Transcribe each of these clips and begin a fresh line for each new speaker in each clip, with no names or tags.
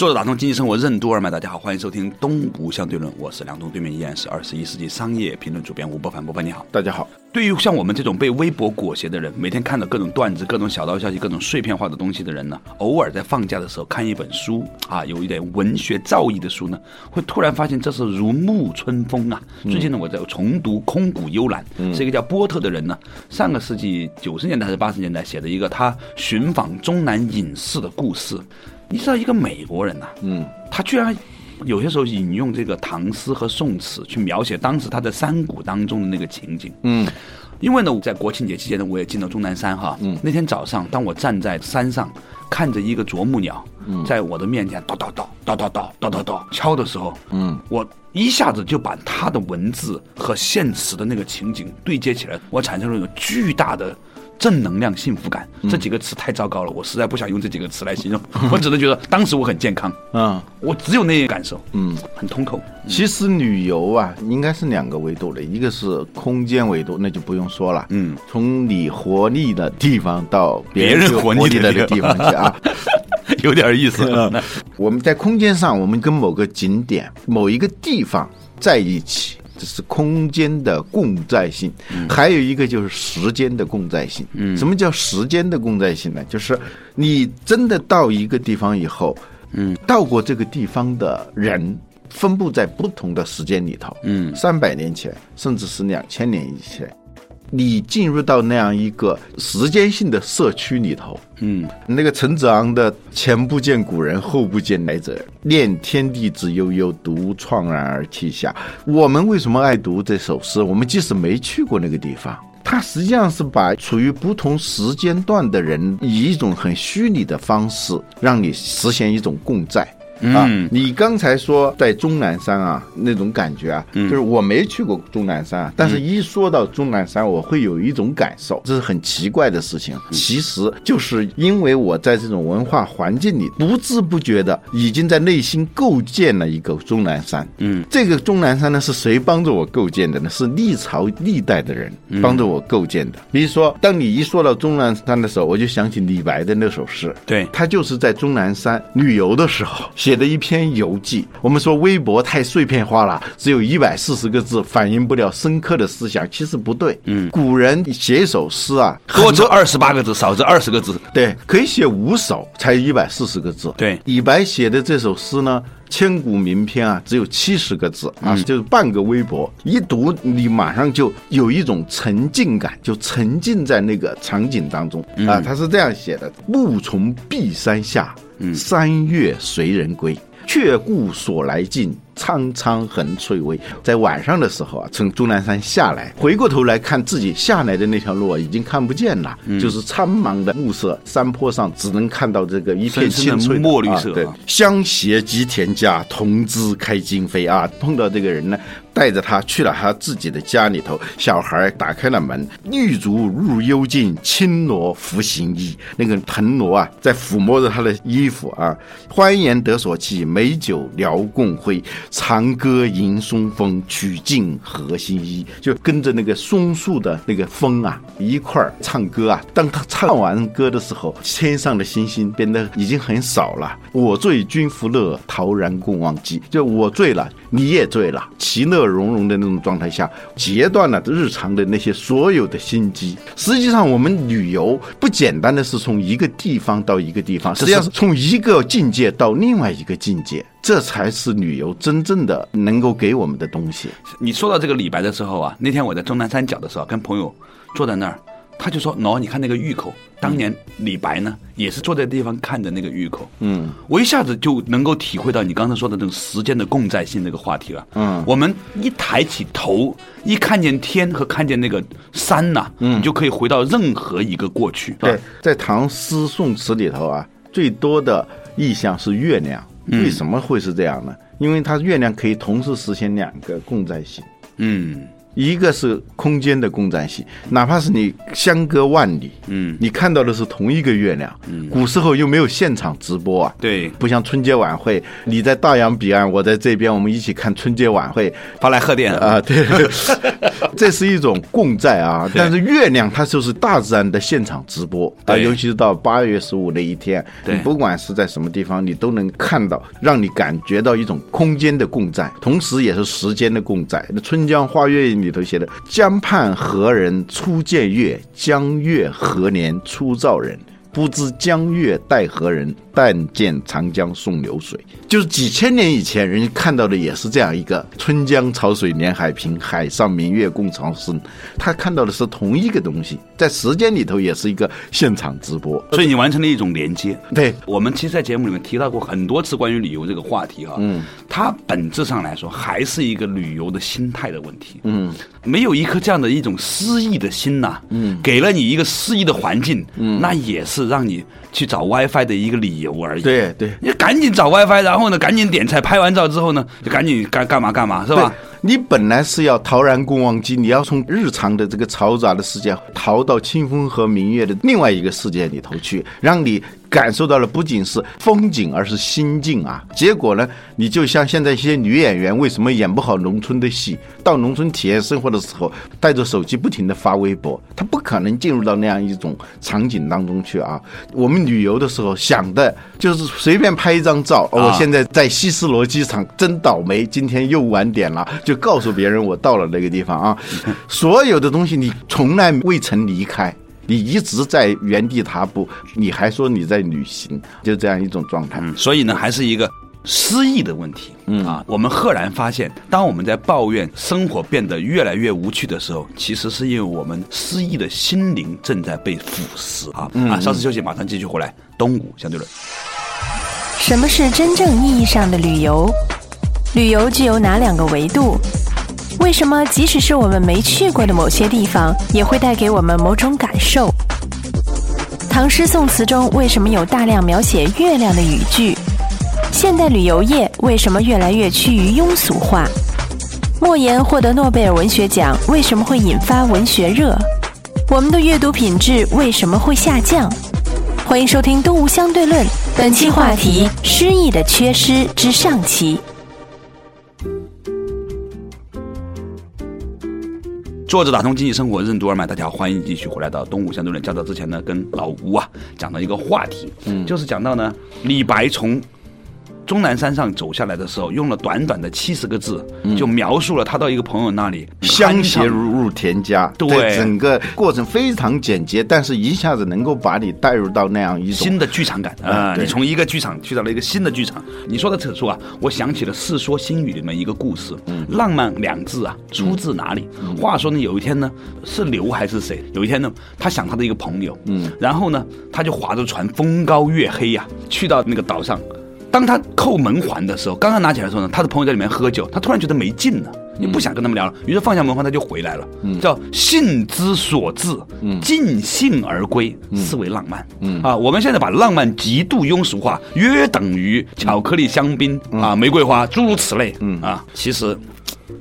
作者打通经济生活任督二脉，大家好，欢迎收听东吴相对论，我是梁东，对面依然是二十一世纪商业评论主编吴伯凡，伯凡你好，
大家好。
对于像我们这种被微博裹挟的人，每天看到各种段子、各种小道消息、各种碎片化的东西的人呢，偶尔在放假的时候看一本书啊，有一点文学造诣的书呢，会突然发现这是如沐春风啊。最近呢，我在重读《空谷幽兰》，是一个叫波特的人呢，上个世纪九十年代还是八十年代写的一个他寻访中南隐士的故事。你知道一个美国人呐，嗯，他居然有些时候引用这个唐诗和宋词去描写当时他在山谷当中的那个情景，嗯，因为呢，在国庆节期间呢，我也进了终南山哈，嗯，那天早上，当我站在山上看着一个啄木鸟，在我的面前叨叨叨叨叨叨叨叨叨敲的时候，嗯，我一下子就把他的文字和现实的那个情景对接起来，我产生了一种巨大的。正能量、幸福感这几个词太糟糕了，我实在不想用这几个词来形容，我只能觉得当时我很健康，嗯，我只有那些感受，嗯，很通透。
其实旅游啊，应该是两个维度的，一个是空间维度，那就不用说了，嗯，从你活力的地方到别人活力的地方去啊，
有点意思。
我们在空间上，我们跟某个景点、某一个地方在一起。这是空间的共在性，还有一个就是时间的共在性。什么叫时间的共在性呢？就是你真的到一个地方以后，嗯，到过这个地方的人分布在不同的时间里头，嗯，三百年前，甚至是两千年以前。你进入到那样一个时间性的社区里头，嗯，那个陈子昂的“前不见古人，后不见来者，念天地之悠悠，独怆然而涕下。”我们为什么爱读这首诗？我们即使没去过那个地方，它实际上是把处于不同时间段的人，以一种很虚拟的方式，让你实现一种共在。啊，你刚才说在终南山啊，那种感觉啊，就是我没去过终南山啊，但是一说到终南山，我会有一种感受，这是很奇怪的事情。其实就是因为我在这种文化环境里，不知不觉的已经在内心构建了一个终南山。嗯，这个终南山呢，是谁帮着我构建的呢？是历朝历代的人帮着我构建的。比如说，当你一说到终南山的时候，我就想起李白的那首诗，
对
他就是在终南山旅游的时候。写 的一篇游记。我们说微博太碎片化了，只有一百四十个字，反映不了深刻的思想。其实不对。嗯，古人写一首诗啊，
多则二十八个字，少则二十个字。
对，可以写五首，才一百四十个字。
对，
李白写的这首诗呢，千古名篇啊，只有七十个字啊，就是半个微博。一读，你马上就有一种沉浸感，就沉浸在那个场景当中啊。他是这样写的：暮从碧山下。三月随人归，却顾所来径。苍苍横翠微，在晚上的时候啊，从终南山下来，回过头来看自己下来的那条路啊，已经看不见了，就是苍茫的暮色，山坡上只能看到这个一片青翠
墨绿色。
对，相携及田家，同枝开荆扉啊。碰到这个人呢，带着他去了他自己的家里头，小孩打开了门，玉竹入幽径，青罗拂行衣。那个藤萝啊，在抚摸着他的衣服啊。欢颜得所憩，美酒聊共挥。长歌迎松风，曲尽和心衣。就跟着那个松树的那个风啊，一块儿唱歌啊。当他唱完歌的时候，天上的星星变得已经很少了。我醉君复乐，陶然共忘机。就我醉了，你也醉了，其乐融融的那种状态下，截断了日常的那些所有的心机。实际上，我们旅游不简单的是从一个地方到一个地方，实际上是从一个境界到另外一个境界。这才是旅游真正的能够给我们的东西。
你说到这个李白的时候啊，那天我在终南山脚的时候，跟朋友坐在那儿他就说：“喏，你看那个峪口，当年李白呢，也是坐在地方看着那个峪口。”
嗯，
我一下子就能够体会到你刚才说的这种时间的共在性这个话题了。
嗯
我们一抬起头，一看见天和看见那个山呐、嗯，你就可以回到任何一个过去。
对，在唐诗宋词里头啊，最多的意象是月亮。
嗯
为什么会是这样呢？因为它月亮可以同时实现两个共在性。
嗯
一个是空间的共在性，哪怕是你相隔万里，
嗯，
你看到的是同一个月亮。嗯，古时候又没有现场直播啊，
对，
不像春节晚会，你在大洋彼岸，我在这边，我们一起看春节晚会
发来贺电
啊，对，这是一种共在啊。但是月亮它就是大自然的现场直播啊，
对
尤其是到八月十五那一天，你不管是在什么地方，你都能看到，让你感觉到一种空间的共在，同时也是时间的共在。那《春江花月夜》里头写的“江畔何人初见月？江月何年初照人？”不知江月待何人？但见长江送流水。就是几千年以前，人家看到的也是这样一个“春江潮水连海平，海上明月共潮生”。他看到的是同一个东西，在时间里头也是一个现场直播。
所以你完成了一种连接。
对，
我们其实，在节目里面提到过很多次关于旅游这个话题哈，嗯，它本质上来说还是一个旅游的心态的问题，嗯，没有一颗这样的一种诗意的心呐，嗯，给了你一个诗意的环境，嗯，那也是让你去找 WiFi 的一个理由而已，，
对对。
你赶紧找 WiFi，然后呢，赶紧点菜，拍完照之后呢，就赶紧干干嘛干嘛，是吧？
你本来是要陶然共忘机，你要从日常的这个嘈杂的世界逃到清风和明月的另外一个世界里头去，让你感受到了不仅是风景，而是心境啊。结果呢，你就像现在一些女演员为什么演不好农村的戏，到农村体验生活的时候，带着手机不停的发微博，她不可能进入到那样一种场景当中去啊。我们旅游的时候想的就是随便拍一张照，哦我
啊
现在在希斯罗机场，真倒霉，今天又晚点了，就告诉别人我到了那个地方啊。所有的东西你从来未曾离开。你一直在原地踏步，你还说你在旅行，就这样一种状态。
嗯，所以呢，还是一个失意的问题。嗯啊，我们赫然发现，当我们在抱怨生活变得越来越无趣的时候，其实是因为我们失意的心灵正在被腐蚀啊！啊，稍事休息，马上继续回来。东吴相对论，
什么是真正意义上的旅游？旅游具有哪两个维度？为什么即使是我们没去过的某些地方，也会带给我们某种感受？唐诗宋词中为什么有大量描写月亮的语句？现代旅游业为什么越来越趋于庸俗化？莫言获得诺贝尔文学奖为什么会引发文学热？我们的阅读品质为什么会下降？欢迎收听《东吴相对论》，本期话题：诗意的缺失之上期。
作者打通经济生活任督二脉，大家好，欢迎继续回来到东吴相对论。较早之前呢，跟老吴啊讲到一个话题，嗯，就是讲到呢，李白从终南山上走下来的时候，用了短短的七十个字，就描述了他到一个朋友那里
相携如入田家，
对
整个过程非常简洁，但是一下子能够把你带入到那样一种
新的剧场感啊、
对
你从一个剧场去到了一个新的剧场。你说的此处啊，我想起了《世说新语》里面一个故事，浪漫两字啊，出自哪里？话说呢，有一天呢，是刘还是谁？有一天呢，他想他的一个朋友，嗯，然后呢，他就划着船，风高月黑呀、去到那个岛上。当他扣门环的时候，刚刚拿起来的时候呢，他的朋友在里面喝酒，他突然觉得没劲了。你不想跟他们聊了，于是放下门环，他就回来了。叫兴之所至，尽兴而归，是为浪漫。啊，我们现在把浪漫极度庸俗化，约等于巧克力、香槟啊、玫瑰花，诸如此类。啊，其实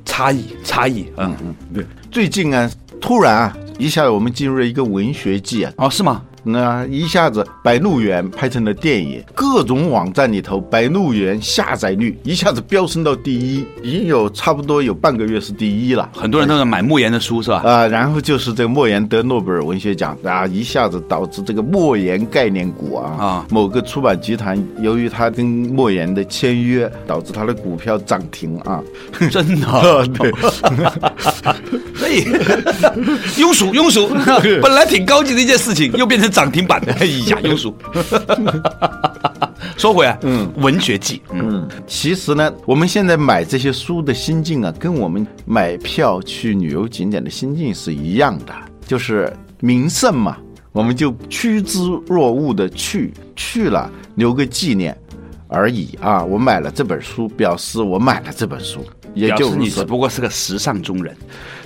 差异差异嗯。
对，最近啊，突然啊，一下我们进入了一个文学季啊，
哦，是吗？
那一下子《白鹿原》拍成了电影，各种网站里头《白鹿原》下载率一下子飙升到第一，已经有差不多有半个月是第一了。
很多人都在买莫言的书，是吧？
啊、然后就是这个莫言得诺贝尔文学奖啊，一下子导致这个莫言概念股啊
啊
某个出版集团由于他跟莫言的签约，导致他的股票涨停啊。
真的，
对，
对，庸俗庸俗，本来挺高级的一件事情，又变成涨停板的，哎呀，庸俗。说回来，嗯，文学季，嗯，
其实呢，我们现在买这些书的心境啊，跟我们买票去旅游景点的心境是一样的，就是名胜嘛，我们就趋之若鹜的去去了，留个纪念而已啊。我买了这本书，表示我买了这本书，也
表
就
你只不过是个时尚中人，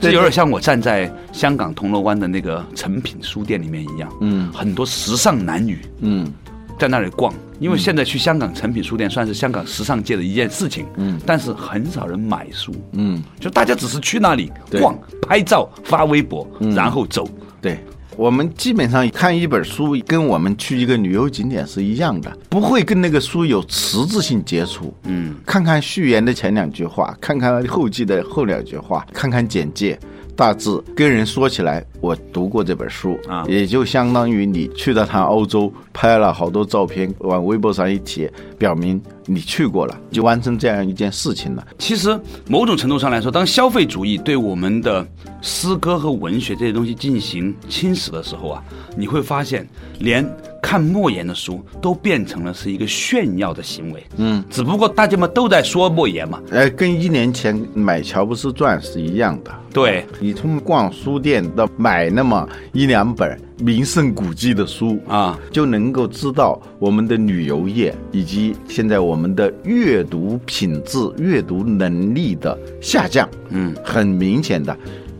对
这有点像我站在香港铜锣湾的那个诚品书店里面一样，
嗯。
很多时尚男女
嗯。
在那里逛，因为现在去香港诚品书店算是香港时尚界的一件事情，
嗯。
但是很少人买书，
嗯，
就大家只是去那里逛、拍照、发微博，
嗯。
然后走。
对。我们基本上看一本书，跟我们去一个旅游景点是一样的，不会跟那个书有实质性接触。
嗯，
看看序言的前两句话，看看后记的后两句话，看看简介，大致跟人说起来，我读过这本书
啊
也就相当于你去了趟欧洲，拍了好多照片，往微博上一贴，表明你去过了，就完成这样一件事情了。
其实某种程度上来说，当消费主义对我们的诗歌和文学这些东西进行侵蚀的时候啊，你会发现，连看莫言的书都变成了是一个炫耀的行为。嗯，只不过大家们都在说莫言嘛。
呃，跟一年前买乔布斯传是一样的。
对，
你从逛书店到买那么一两本名胜古迹的书
啊，
就能够知道我们的旅游业以及现在我们的阅读品质、阅读能力的下降。
嗯，
很明显的，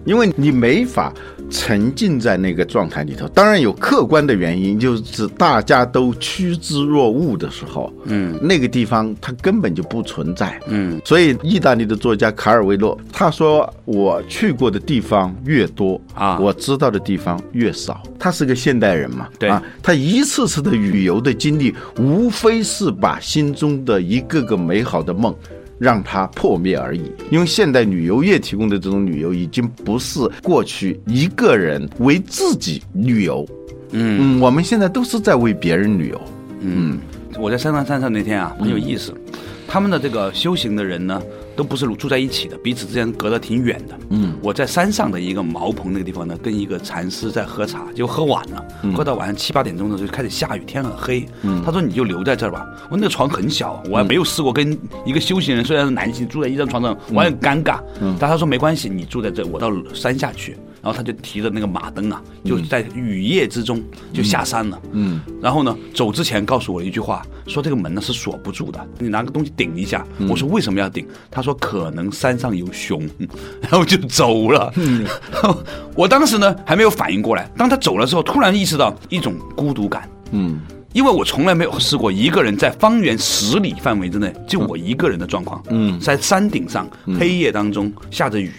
因为你没法沉浸在那个状态里头。当然有客观的原因，就是大家都趋之若鹜的时候，
嗯，
那个地方它根本就不存在。
嗯，
所以意大利的作家卡尔维诺他说：“我去过的地方越多
啊
我知道的地方越少。”他是个现代人嘛，
对
啊，他一次次的旅游的经历，无非是把心中的一个个美好的梦。让它破灭而已，因为现代旅游业提供的这种旅游已经不是过去一个人为自己旅游，嗯，我们现在都是在为别人旅游，
嗯，我在三上山上那天啊，很有意思。他们的这个修行的人呢，都不是住在一起的，彼此之间隔得挺远的。嗯，我在山上的一个茅棚那个地方呢，跟一个禅师在喝茶，就喝晚了，喝到晚上七八点钟的时候就开始下雨，天很黑。嗯，他说你就留在这儿吧。我那个床很小，我还没有试过跟一个修行人，虽然是男性住在一张床上，我很尴尬。嗯，但他说没关系，你住在这，我到山下去。然后他就提着那个马灯啊，就在雨夜之中就下山了。嗯，然后呢，走之前告诉我一句话，说这个门呢是锁不住的，你拿个东西顶一下。我说为什么要顶？他说可能山上有熊，然后就走了。嗯，我当时呢还没有反应过来，当他走了之后，突然意识到一种孤独感。
嗯，
因为我从来没有试过一个人在方圆十里范围之内就我一个人的状况。嗯，在山顶上，黑夜当中下着雨，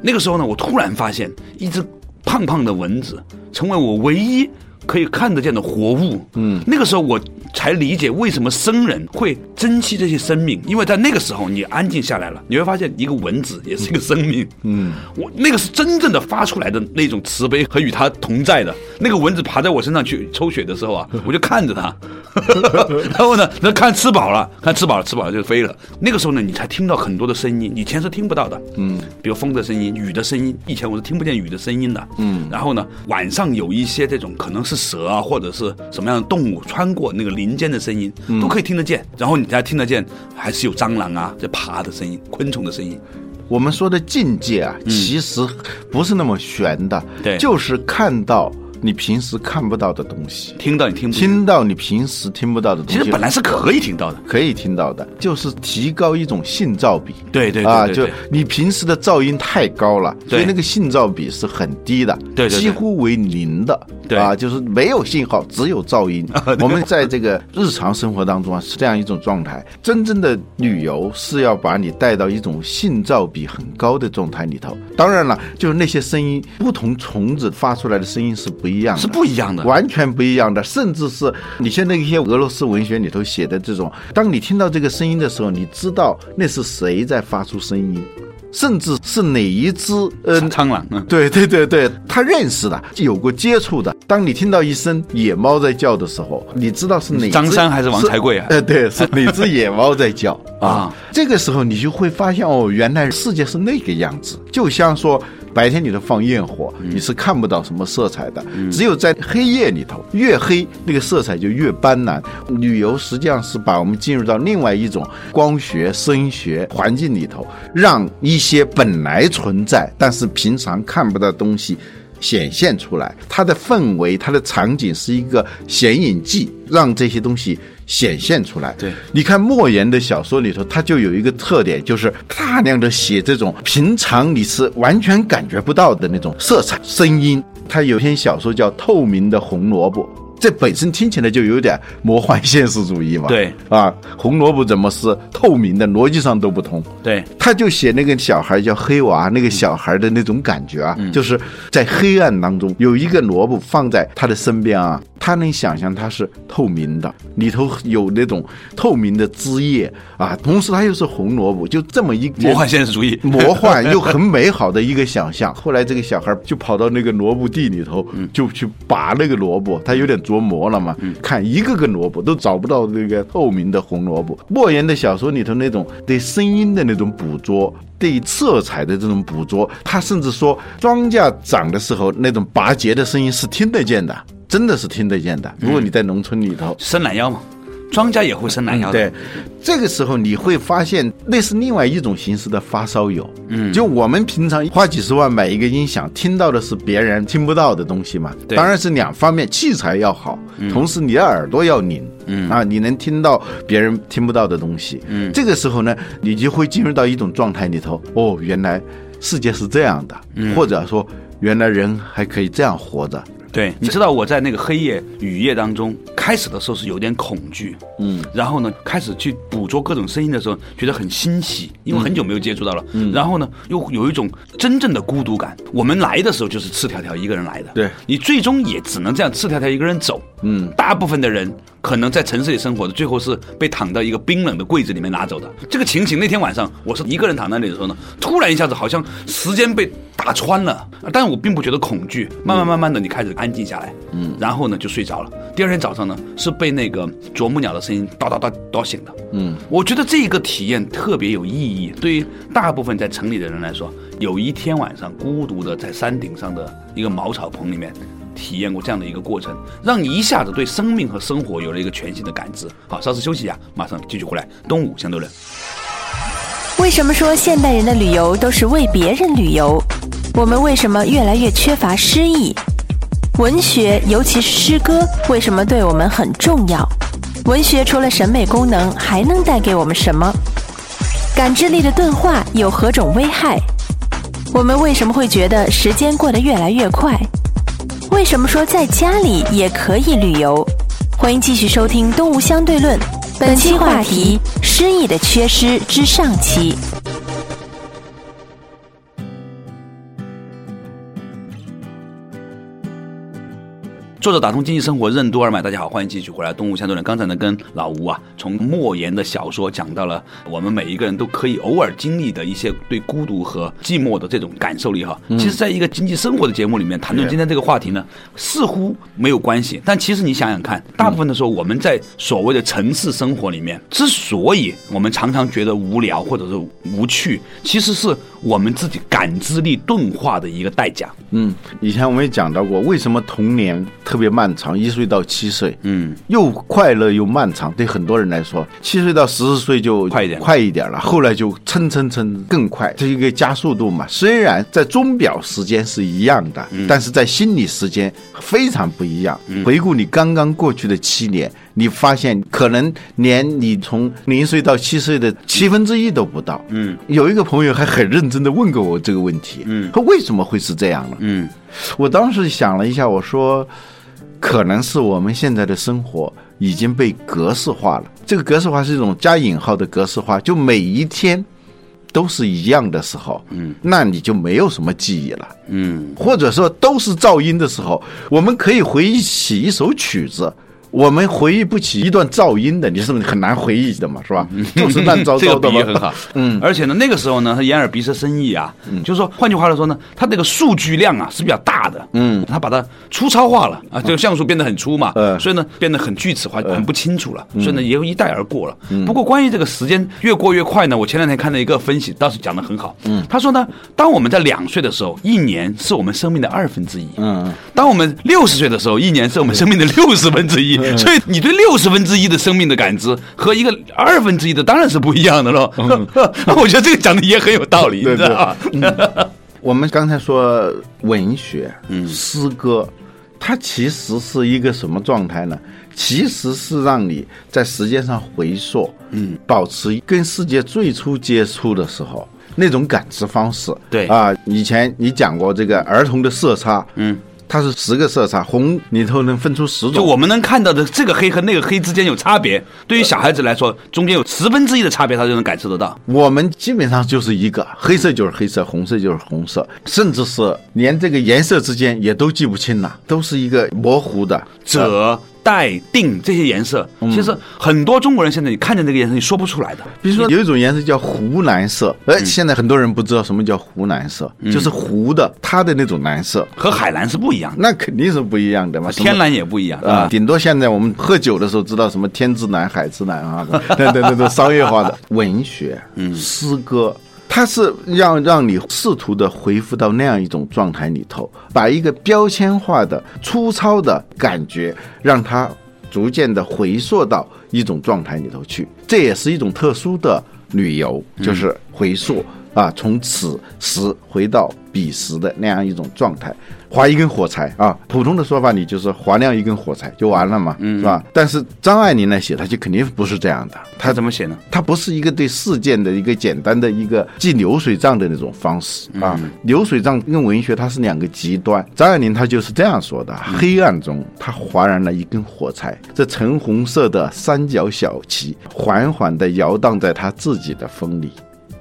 那个时候呢，我突然发现一只胖胖的蚊子成为我唯一可以看得见的活物。嗯，那个时候我才理解为什么僧人会珍惜这些生命，因为在那个时候你安静下来了，你会发现一个蚊子也是一个生命。嗯，我那个是真正的发出来的那种慈悲和与它同在的。那个蚊子爬在我身上去抽血的时候啊，我就看着它，然后呢，那看吃饱了，看吃饱了，吃饱了就飞了。那个时候呢，你才听到很多的声音，以前是听不到的。嗯，比如风的声音、雨的声音，以前我是听不见雨的声音的。嗯，然后呢，晚上有一些这种可能是蛇啊，或者是什么样的动物穿过那个林间的声音，都可以听得见。然后你才听得见，还是有蟑螂啊在爬的声音、昆虫的声音。
我们说的境界啊，其实不是那么玄的，
对
就是看到你平时看不到的东西，
听到你听
听到你平时听不到的东西。
其实本来是可以听到的。
可以听到的，就是提高一种信噪比。
对对对
啊，就你平时的噪音太高了，所以那个信噪比是很低的，几乎为零的。
对
啊，就是没有信号，只有噪音。我们在这个日常生活当中啊，是这样一种状态。真正的旅游是要把你带到一种信噪比很高的状态里头。当然了，就是那些声音，不同虫子发出来的声音是不一样的，
是不一样的
完全不一样的，甚至是你现在一些俄罗斯文学里头写的这种，当你听到这个声音的时候，你知道那是谁在发出声音，甚至是哪一只呃
苍狼，嗯，
对对对对，他认识的，有过接触的。当你听到一声野猫在叫的时候，你知道是哪只
张三还是王财贵啊
呃，对，是 哪只野猫在叫啊
啊？
这个时候你就会发现哦，原来世界是那个样子。就像说白天里头放焰火，
嗯
你是看不到什么色彩的，只有在黑夜里头，越黑那个色彩就越斑斓。旅游实际上是把我们进入到另外一种光学、声学环境里头，让一些本来存在但是平常看不到的东西。显现出来，它的氛围、它的场景是一个显影剂，让这些东西显现出来。
对，
你看莫言的小说里头，他就有一个特点，就是大量的写这种平常你是完全感觉不到的那种色彩、声音。他有篇小说叫《透明的红萝卜》。这本身听起来就有点魔幻现实主义嘛。
对
啊，红萝卜怎么是透明的？逻辑上都不通。
对，
他就写那个小孩叫黑娃，那个小孩的那种感觉啊，就是在黑暗当中有一个萝卜放在他的身边啊，他能想象它是透明的，里头有那种透明的汁液啊，同时它又是红萝卜，就这么一
魔幻现实主义，
魔幻又很美好的一个想象。后来这个小孩就跑到那个萝卜地里头，就去拔那个萝卜，他有点琢磨了嘛，看一个个萝卜都找不到那个透明的红萝卜。莫言的小说里头那种对声音的那种捕捉。对色彩的这种捕捉，他甚至说庄稼长的时候那种拔节的声音是听得见的，真的是听得见的。如果你在农村里头，
伸懒腰嘛，庄家也会生蓝腰的。
对，这个时候你会发现，那是另外一种形式的发烧友。嗯，就我们平常花几十万买一个音响，听到的是别人听不到的东西嘛。
对
当然是两方面，器材要好，同时你的耳朵要灵。嗯啊，你能听到别人听不到的东西。嗯，这个时候呢，你就会进入到一种状态里头。哦，原来世界是这样的，嗯或者说原来人还可以这样活着。
对，你知道我在那个黑夜雨夜当中，开始的时候是有点恐惧，嗯，然后呢，开始去捕捉各种声音的时候，觉得很欣喜，因为很久没有接触到了，嗯，然后呢，又有一种真正的孤独感。我们来的时候就是赤条条一个人来的，
对。
你最终也只能这样赤条条一个人走，嗯，大部分的人可能在城市里生活的，最后是被躺到一个冰冷的柜子里面拿走的。这个情形，那天晚上我是一个人躺在那里的时候呢，突然一下子好像时间被打穿了，但是我并不觉得恐惧，慢慢慢慢的你开始安静下来，嗯，然后呢就睡着了。第二天早上呢是被那个啄木鸟的声音叨叨叨叨醒的，嗯，我觉得这个体验特别有意义，对于大部分在城里的人来说，有一天晚上孤独的在山顶上的一个茅草棚里面。体验过这样的一个过程，让你一下子对生命和生活有了一个全新的感知。好，稍事休息一下，马上继续回来。东吴相对论，
为什么说现代人的旅游都是为别人旅游？我们为什么越来越缺乏诗意？文学，尤其是诗歌，为什么对我们很重要？文学除了审美功能，还能带给我们什么？感知力的钝化有何种危害？我们为什么会觉得时间过得越来越快？为什么说在家里也可以旅游？欢迎继续收听《东吴相对论》，本期话题：诗意的缺失之上期。
作者打通经济生活任督二脉，大家好，欢迎继续回来。东吴相对论，刚才呢跟老吴啊，从莫言的小说讲到了我们每一个人都可以偶尔经历的一些对孤独和寂寞的这种感受力哈。其实，在一个经济生活的节目里面谈论今天这个话题呢，似乎没有关系，但其实你想想看，大部分的时候我们在所谓的城市生活里面，之所以我们常常觉得无聊或者是无趣，其实是我们自己感知力钝化的一个代价。
嗯，以前我们也讲到过，为什么童年特别漫长，一岁到七岁，
嗯，
又快乐又漫长。对很多人来说，七岁到十四岁就
快一点
快一点了，后来就蹭蹭蹭更快，这一个加速度嘛。虽然在钟表时间是一样的，但是在心理时间非常不一样。回顾你刚刚过去的七年，你发现可能连你从零岁到七岁的七分之一都不到。
嗯，
有一个朋友还很认真的问过我这个问题，
嗯
他为什么会是这样呢？
嗯
我当时想了一下，我说，可能是我们现在的生活已经被格式化了。这个格式化是一种加引号的格式化，就每一天都是一样的时候，嗯，那你就没有什么记忆了。
嗯
或者说都是噪音的时候，我们可以回忆起一首曲子。我们回忆不起一段噪音的，你是不是很难回忆的嘛？是吧？就是乱糟
这个
糟的嘛。
比喻很好，嗯，而且呢，那个时候呢，他眼耳鼻舌身意啊，就是说，换句话来说呢，他这个数据量啊是比较大的，嗯，他把它粗糙化了啊，这个像素变得很粗嘛，
嗯。
所以呢变得很锯齿化，很不清楚了，所以呢也有一带而过了。不过关于这个时间越过越快呢，我前两天看到一个分析，倒是讲的很好，嗯，他说呢，当我们在两岁的时候，一年是我们生命的二分之一，
嗯，
当我们六十岁的时候，一年是我们生命的六十分之一，所以你对六十分之一的生命的感知和一个二分之一的当然是不一样的喽。我觉得这个讲的也很有道理，你
对
知道吧？
我们刚才说文学，嗯，诗歌，它其实是一个什么状态呢？其实是让你在时间上回溯，嗯，保持跟世界最初接触的时候那种感知方式。
对
啊，以前你讲过这个儿童的色差，嗯。它是十个色差，红里头能分出十种。
就我们能看到的这个黑和那个黑之间有差别，对于小孩子来说，中间有十分之一的差别，他就能感受得到。
我们基本上就是一个黑色就是黑色，红色就是红色，甚至是连这个颜色之间也都记不清了，都是一个模糊的。
褶、带、定这些颜色，其实很多中国人现在你看见这个颜色，你说不出来的。
比如说有一种颜色叫湖蓝色，哎，现在很多人不知道什么叫湖蓝色，就是湖的它的那种蓝色，
和海蓝是不一样的。
那肯定是不一样的嘛，
天蓝也不一样
啊。顶多现在我们喝酒的时候知道什么天之蓝、海之蓝啊，对对对对，商业化的文学、诗歌，它是要让你试图的恢复到那样一种状态里头，把一个标签化的、粗糙的感觉，让它逐渐的回溯到一种状态里头去。这也是一种特殊的旅游，就是回溯啊，从此时回到彼时的那样一种状态。划一根火柴啊，普通的说法你就是划亮一根火柴就完了嘛，是吧？但是张爱玲来写，他就肯定不是这样的。
他怎么写呢？
他不是一个对事件的一个简单的一个记流水账的那种方式啊。流水账跟文学它是两个极端。张爱玲她就是这样说的：黑暗中，她划燃了一根火柴，这橙红色的三角小旗缓缓地摇荡在她自己的风里。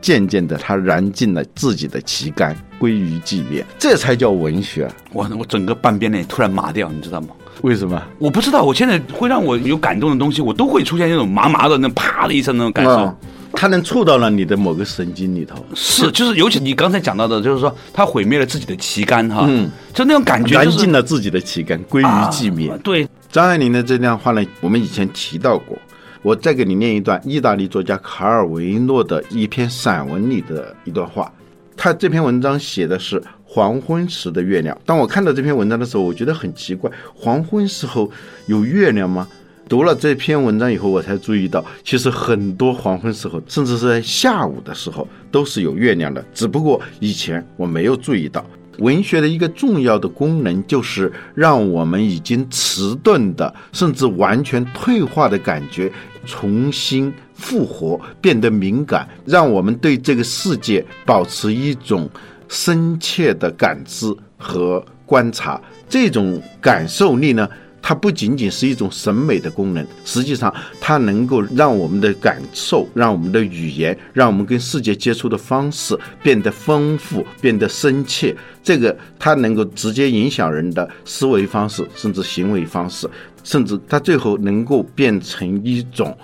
渐渐的，他燃尽了自己的旗杆，归于寂灭，这才叫文学。
我我整个半边脸突然麻掉，你知道吗？
为什么？
我不知道。我现在会让我有感动的东西，我都会出现那种麻麻的那啪的一声那种感受。
它能触到了你的某个神经里头。
是，就是尤其你刚才讲到的，就是说他毁灭了自己的旗杆，哈，嗯，就那种感觉，
燃尽了自己的旗杆，归于寂灭。
对，
张爱玲的这段话呢，我们以前提到过。我再给你念一段意大利作家卡尔维诺的一篇散文里的一段话。他这篇文章写的是黄昏时的月亮。当我看到这篇文章的时候，我觉得很奇怪，黄昏时候有月亮吗？读了这篇文章以后，我才注意到，其实很多黄昏时候，甚至是在下午的时候，都是有月亮的。只不过以前我没有注意到。文学的一个重要的功能，就是让我们已经迟钝的，甚至完全退化的感觉重新复活，变得敏感，让我们对这个世界保持一种深切的感知和观察。这种感受力呢？它不仅仅是一种审美的功能，实际上它能够让我们的感受、让我们的语言、让我们跟世界接触的方式变得丰富、变得深切。这个它能够直接影响人的思维方式，甚至行为方式，甚至它最后能够变成一种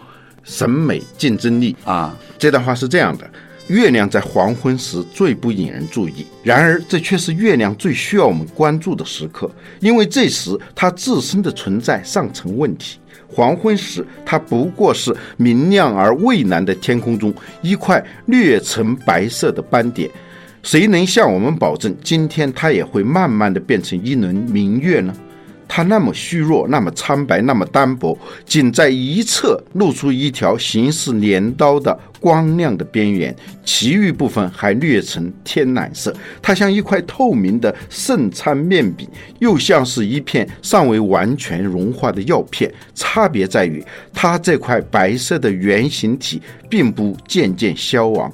审美竞争力啊。这段话是这样的。月亮在黄昏时最不引人注意，然而这却是月亮最需要我们关注的时刻，因为这时它自身的存在尚成问题。黄昏时，它不过是明亮而蔚蓝的天空中一块略呈白色的斑点。谁能向我们保证，今天它也会慢慢的变成一轮明月呢？它那么虚弱，那么苍白，那么单薄，仅在一侧露出一条形似镰刀的光亮的边缘，其余部分还略呈天蓝色。它像一块透明的圣餐面饼，又像是一片尚未完全融化的药片。差别在于，它这块白色的圆形体并不渐渐消亡，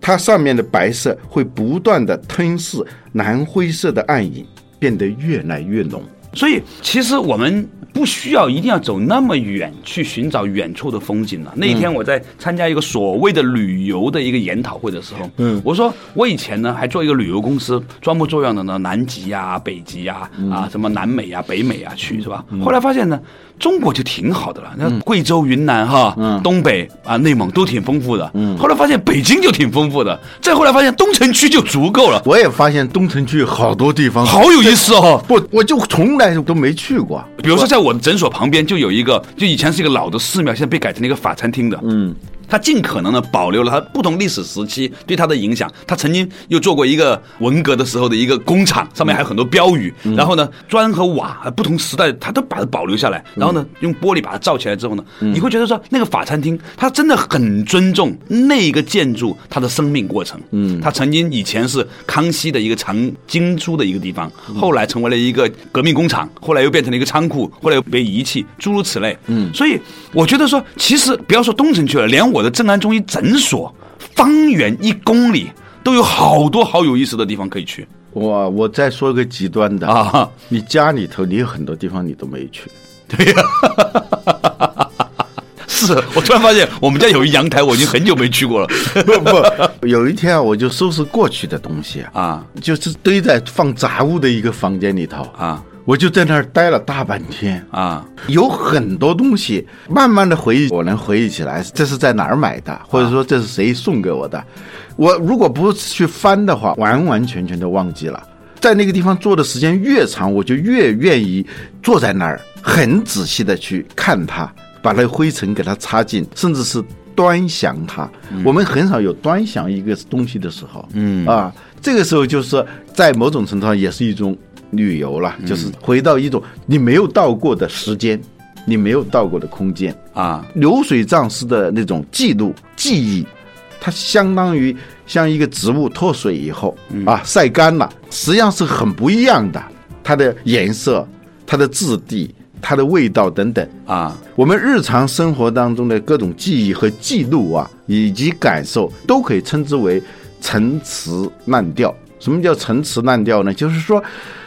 它上面的白色会不断的吞噬蓝灰色的暗影，变得越来越浓。
所以，其实我们不需要一定要走那么远去寻找远处的风景了。那一天我在参加一个所谓的旅游的一个研讨会的时候，嗯，我说我以前呢还做一个旅游公司，装模作样的呢南极呀、北极呀、啊什么南美呀、北美啊去是吧？后来发现呢。中国就挺好的了，那贵州、云南哈，东北啊、内蒙都挺丰富的。后来发现北京就挺丰富的，再后来发现东城区就足够了。
我也发现东城区好多地方
好有意思哦。
不，我就从来都没去过。
比如说，在我的诊所旁边就有一个，就以前是一个老的寺庙，现在被改成了一个法餐厅的。嗯。他尽可能的保留了他不同历史时期对他的影响。他曾经又做过一个文革的时候的一个工厂，上面还有很多标语。然后呢，砖和瓦不同时代，他都把它保留下来。然后呢，用玻璃把它罩起来之后呢，你会觉得说那个法餐厅，他真的很尊重那一个建筑它的生命过程。嗯，他曾经以前是康熙的一个藏经书的一个地方，后来成为了一个革命工厂，后来又变成了一个仓库，后来又被遗弃，诸如此类。嗯，所以我觉得说，其实不要说东城区了，连我的正安中医诊所方圆一公里都有好多好有意思的地方可以去
我我再说一个极端的，
啊。
你家里头你有很多地方你都没去，对呀。
是我突然发现，我们家有一阳台，我已经很久没去过了。
不不，有一天啊，我就收拾过去的东西啊，
啊。
就是堆在放杂物的一个房间里头
啊，
我就在那儿待了大半天
啊，
有很多东西，慢慢的回忆，我能回忆起来，这是在哪儿买的，或者说这是谁送给我的。我如果不去翻的话，完完全全的忘记了。在那个地方坐的时间越长，我就越愿意坐在那儿，很仔细的去看它，把那灰尘给它擦净，甚至是端详它。我们很少有端详一个东西的时候，
嗯
啊，这个时候就是在某种程度上也是一种旅游了，就是回到一种你没有到过的时间，你没有到过的空间。
啊
流水账式的那种记录记忆，它相当于像一个植物脱水以后啊晒干了，实际上是很不一样的，它的颜色、它的质地、它的味道等等。
啊
我们日常生活当中的各种记忆和记录啊，以及感受，都可以称之为陈词滥调。什么叫陈词滥调呢？就是说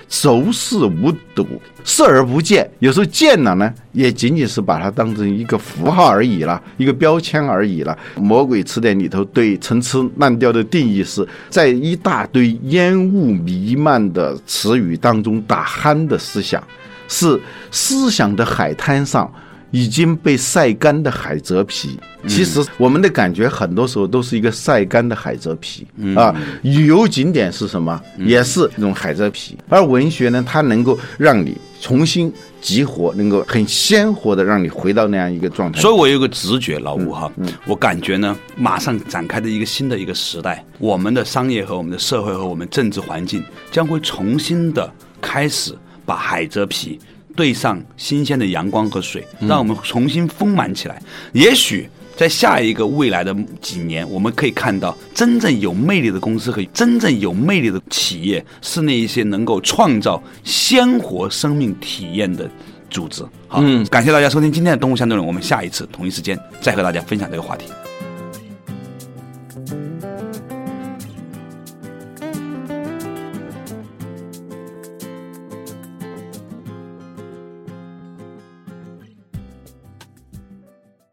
熟视无睹，视而不见。有时候见了呢，也仅仅是把它当成一个符号而已了，一个标签而已了。魔鬼词典里头对陈词滥调的定义是在一大堆烟雾弥漫的词语当中打鼾的思想。是思想的海滩上已经被晒干的海蜇皮。其实我们的感觉很多时候都是一个晒干的海蜇皮、啊。旅游景点是什么？也是这种海蜇皮。而文学呢，它能够让你重新激活，能够很鲜活的让你回到那样一个状态。
所以我有个直觉，老吴哈，我感觉呢，马上展开的一个新的一个时代，我们的商业和我们的社会和我们政治环境将会重新的开始把海蜇皮对上新鲜的阳光和水，让我们重新丰满起来。也许。在下一个未来的几年，我们可以看到真正有魅力的公司和真正有魅力的企业，是那一些能够创造鲜活生命体验的组织。好，感谢大家收听今天的《动物相对论》，我们下一次同一时间再和大家分享这个话题。